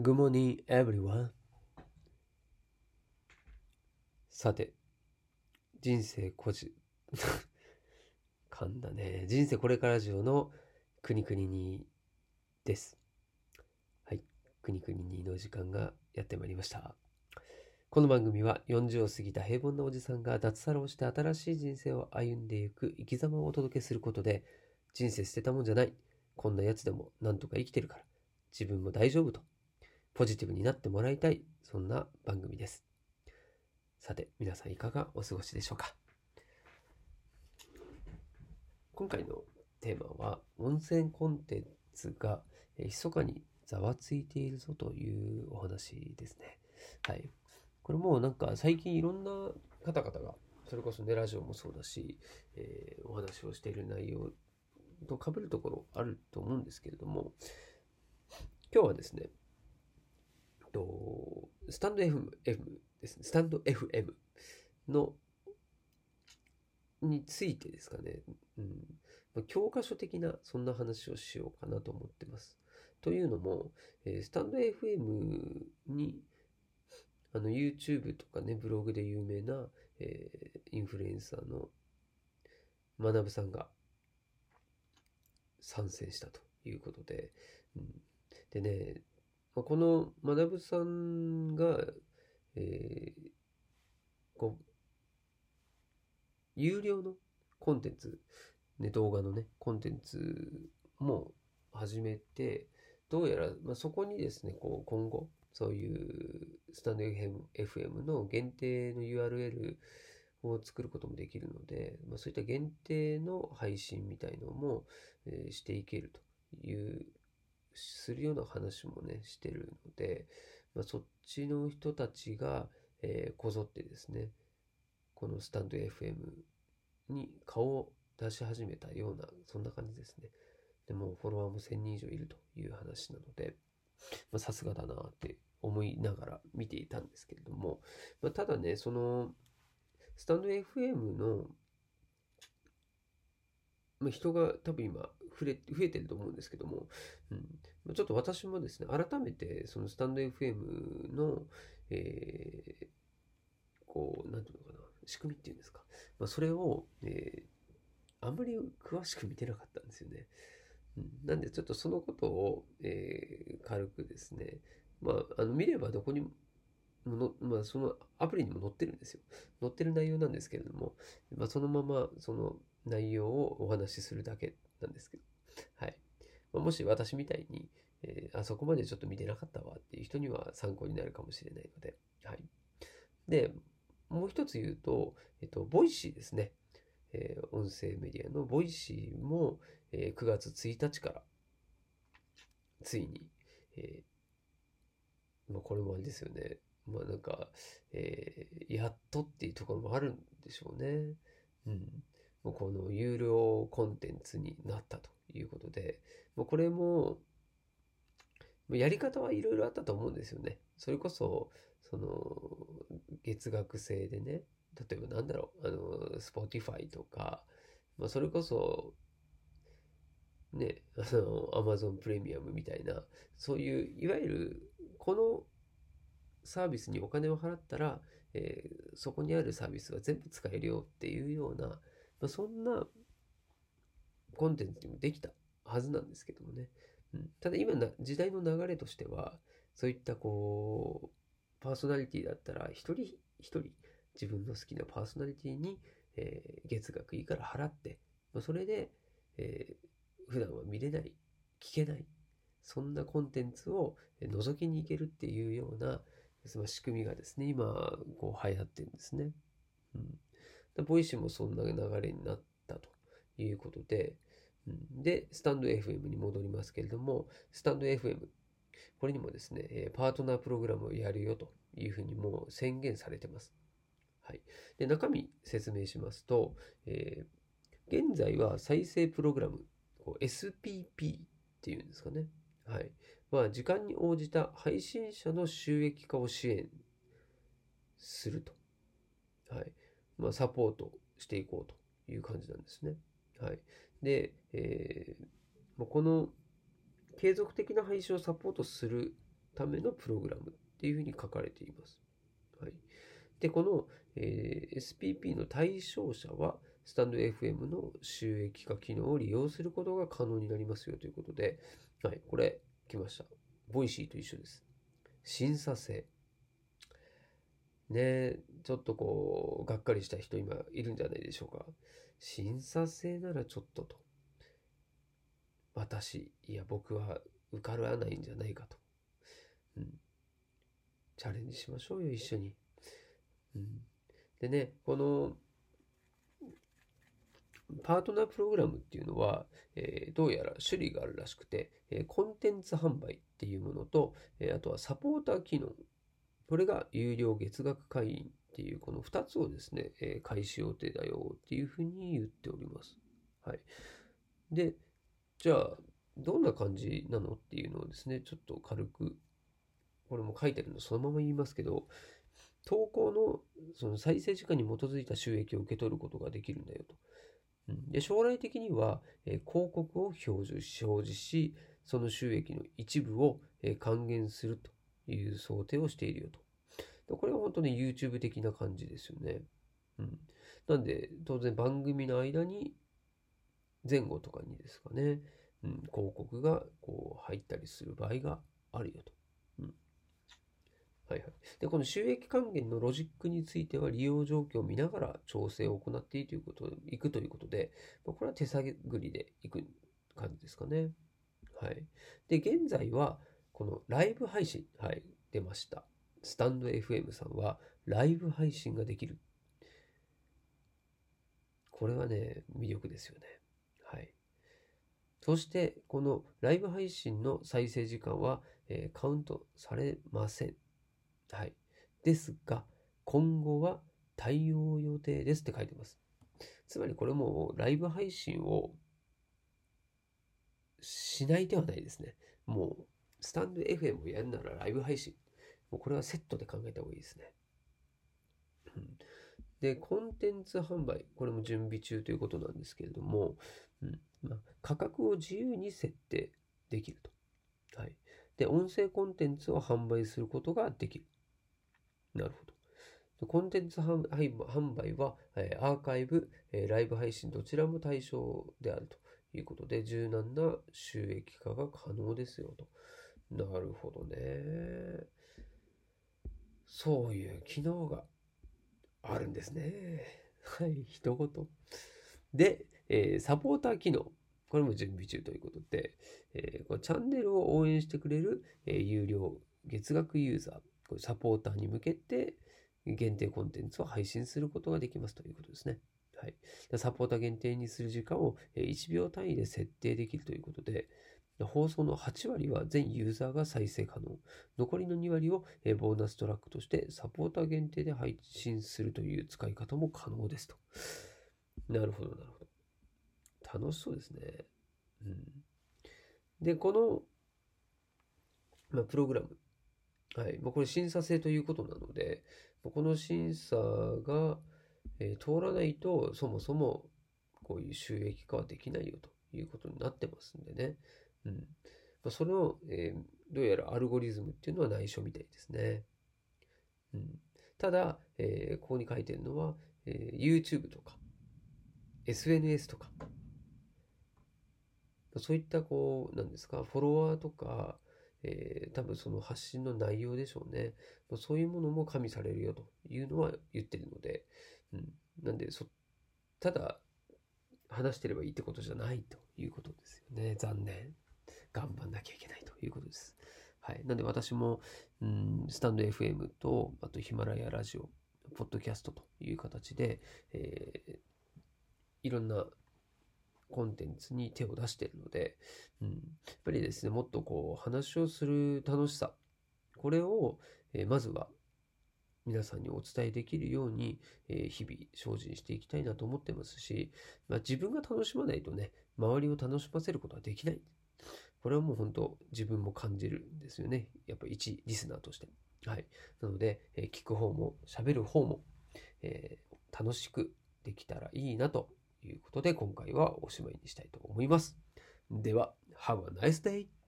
Good morning, everyone. さて、人生こじ、噛んだね。人生これからジオの国々にです。はい。国々にの時間がやってまいりました。この番組は40を過ぎた平凡なおじさんが脱サラをして新しい人生を歩んでいく生き様をお届けすることで、人生捨てたもんじゃない。こんなやつでもなんとか生きてるから、自分も大丈夫と、ポジティブになってもらいたい、そんな番組です。さて、皆さんいかがお過ごしでしょうか？今回のテーマは、温泉コンテンツがえー密かにざわついているぞというお話ですね。はい。これもなんか最近いろんな方々が、それこそね、ラジオもそうだし、えーお話をしている内容と被るところあると思うんですけれども、今日はですね、とスタンド FM ですね、スタンド FM のについてですかね、うん。まあ教科書的なそんな話をしようかなと思ってます。というのも、えースタンド FM にあの YouTube とかね、ブログで有名な、えーインフルエンサーの学さんが参戦したということで、うん、でね、まあこの学さんが、えーこう、有料のコンテンツ、ね、動画のね、コンテンツも始めて、どうやら、まあ、そこにですね、こう、今後、そういうスタンド FM, の限定の URL を作ることもできるので、まあ、そういった限定の配信みたいのも、えーしていけるという、するような話もね、してるので、まあ、そっちの人たちが、えーこぞってですね、このスタンド FM に顔を出し始めたような、そんな感じですね。でもフォロワーも1000人以上いるという話なので、さすがだなって思いながら見ていたんですけれども、まあ、ただね、その、スタンド FM の、まあ、人が多分今増え増えてると思うんですけども、うん、ちょっと私もですね、改めてそのスタンド FM の、えーこう、なんていうのかな、仕組みっていうんですか。まあ、それを、えーあんまり詳しく見てなかったんですよね。うんなんでちょっとそのことを、えー軽くですね、まあ、あの見ればどこにもの、まあ、そのアプリにも載ってるんですよ。載ってる内容なんですけれども、まあ、そのままその内容をお話しするだけなんですけど、はい。まあ、もし私みたいに、えーあそこまでちょっと見てなかったわっていう人には参考になるかもしれないので、はい。で、もう一つ言うと、えっと、 Voicy ですね。えー音声メディアの Voicy も、えー9月1日から、ついに、えーまあ、これもあれですよね。まあなんか、えーやっとっていうところもあるんでしょうね。うん。この有料コンテンツになったということで、もうこれも、やり方はいろいろあったと思うんですよね。それこそ、その、月額制でね、例えばなんだろう、あの、Spotify とか、まそれこそ、ね、あの、Amazon プレミアムみたいな、そういう、いわゆる、このサービスにお金を払ったら、えーそこにあるサービスは全部使えるよっていうような、まあ、そんなコンテンツにもできたはずなんですけどもね。うん、ただ今な、時代の流れとしては、そういったこう、パーソナリティだったら、一人一人自分の好きなパーソナリティに、えー月額いいから払って、まあ、それで、えー普段は見れない、聞けない、そんなコンテンツをえ覗きに行けるっていうような、その仕組みがですね、今、こう流行ってるんですね。うん。 Voicy もそんな流れになったということで、うん、で、スタンド FM に戻りますけれども、スタンド FM、これにもですね、パートナープログラムをやるよというふうにもう宣言されてます。はい。で、中身説明しますと、えー現在は再生プログラム、SPP っていうんですかね。はい。まあ、時間に応じた配信者の収益化を支援すると。はい。まあ、サポートしていこうという感じなんですね。はい。で、えーこの継続的な配信をサポートするためのプログラムっていうふうに書かれています。はい。で、この、えー、SPP の対象者は、スタンド FM の収益化機能を利用することが可能になりますよということで、はい、これ、来ました。 Voicy と一緒です。審査制。ねちょっとこう、がっかりした人今いるんじゃないでしょうか。審査制ならちょっとと。私、いや僕は受からないんじゃないかと。うん。チャレンジしましょうよ、一緒に。うん。でね、この、パートナープログラムっていうのは、えー、どうやら種類があるらしくて、えー、コンテンツ販売っていうものと、えー、あとはサポーター機能。これが有料月額会員っていうこの2つをですね、え開始予定だよっていうふうに言っております。はい。で、じゃあ、どんな感じなのっていうのをですね、ちょっと軽く、これも書いてあるのそのまま言いますけど、投稿のその再生時間に基づいた収益を受け取ることができるんだよと。で将来的には、え広告を表示表示し、その収益の一部を、え還元するという想定をしているよと。これは本当に YouTube 的な感じですよね。うん。なんで、当然番組の間に、前後とかにですかね、うん、広告がこう入ったりする場合があるよと。うんはいはい。で、この収益還元のロジックについては利用状況を見ながら調整を行っていくということ、いくということで、これは手探りでいく感じですかね。はい。で、現在は、このライブ配信、はい、出ました。スタンド FM さんはライブ配信ができる。これはね、魅力ですよね。はい。そして、このライブ配信の再生時間は、えー、カウントされません。はい。ですが、今後は対応予定ですって書いてます。つまりこれもライブ配信をしないではないですね。もう、スタンド FM をやるならライブ配信。もうこれはセットで考えた方がいいですね。で、コンテンツ販売、これも準備中ということなんですけれども、うんまあ、価格を自由に設定できると。はい。で、音声コンテンツを販売することができる。なるほど。コンテンツ販売は、えアーカイブ、えライブ配信どちらも対象であるということで、柔軟な収益化が可能ですよと。なるほどね。そういう機能があるんですね。はい、一言。で、えー、サポーター機能。これも準備中ということで、えー、このチャンネルを応援してくれる、えー、有料月額ユーザー。これサポーターに向けて限定コンテンツを配信することができますということですね。はい。サポーター限定にする時間を1秒単位で設定できるということで、放送の8割は全ユーザーが再生可能。残りの2割をボーナストラックとしてサポーター限定で配信するという使い方も可能ですと。なるほど、なるほど。楽しそうですね。うん。で、この、まあ、プログラム。はい。まあ、これ審査制ということなので、この審査が、え、通らないと、そもそもこういう収益化はできないよということになってますんでね。うん。まあ、その、えー、どうやらアルゴリズムっていうのは内緒みたいですね。うん。ただ、えー、ここに書いてるのは、えー、YouTube とか、SNS とか、そういったこう、なんですか、フォロワーとか、えー、多分その発信の内容でしょうね。そういうものも加味されるよというのは言ってるので、うん。なんで、そ、ただ、話してればいいってことじゃないということですよね。残念。頑張んなきゃいけないということです。はい。なんで私も、うん、スタンド FM と、あとヒマラヤラジオ、ポッドキャストという形で、えー、いろんなコンテンツに手を出しているので、うん、やっぱりですね、もっとこう話をする楽しさ、これを、えー、まずは皆さんにお伝えできるように、えー、日々精進していきたいなと思ってますし、まあ、自分が楽しまないとね、周りを楽しませることはできない。これはもう本当自分も感じるんですよね。やっぱ一リスナーとして。はい。なので、えー、聞く方も喋る方も、えー、楽しくできたらいいなということで今回はおしまいにしたいと思います。では、Have a nice day!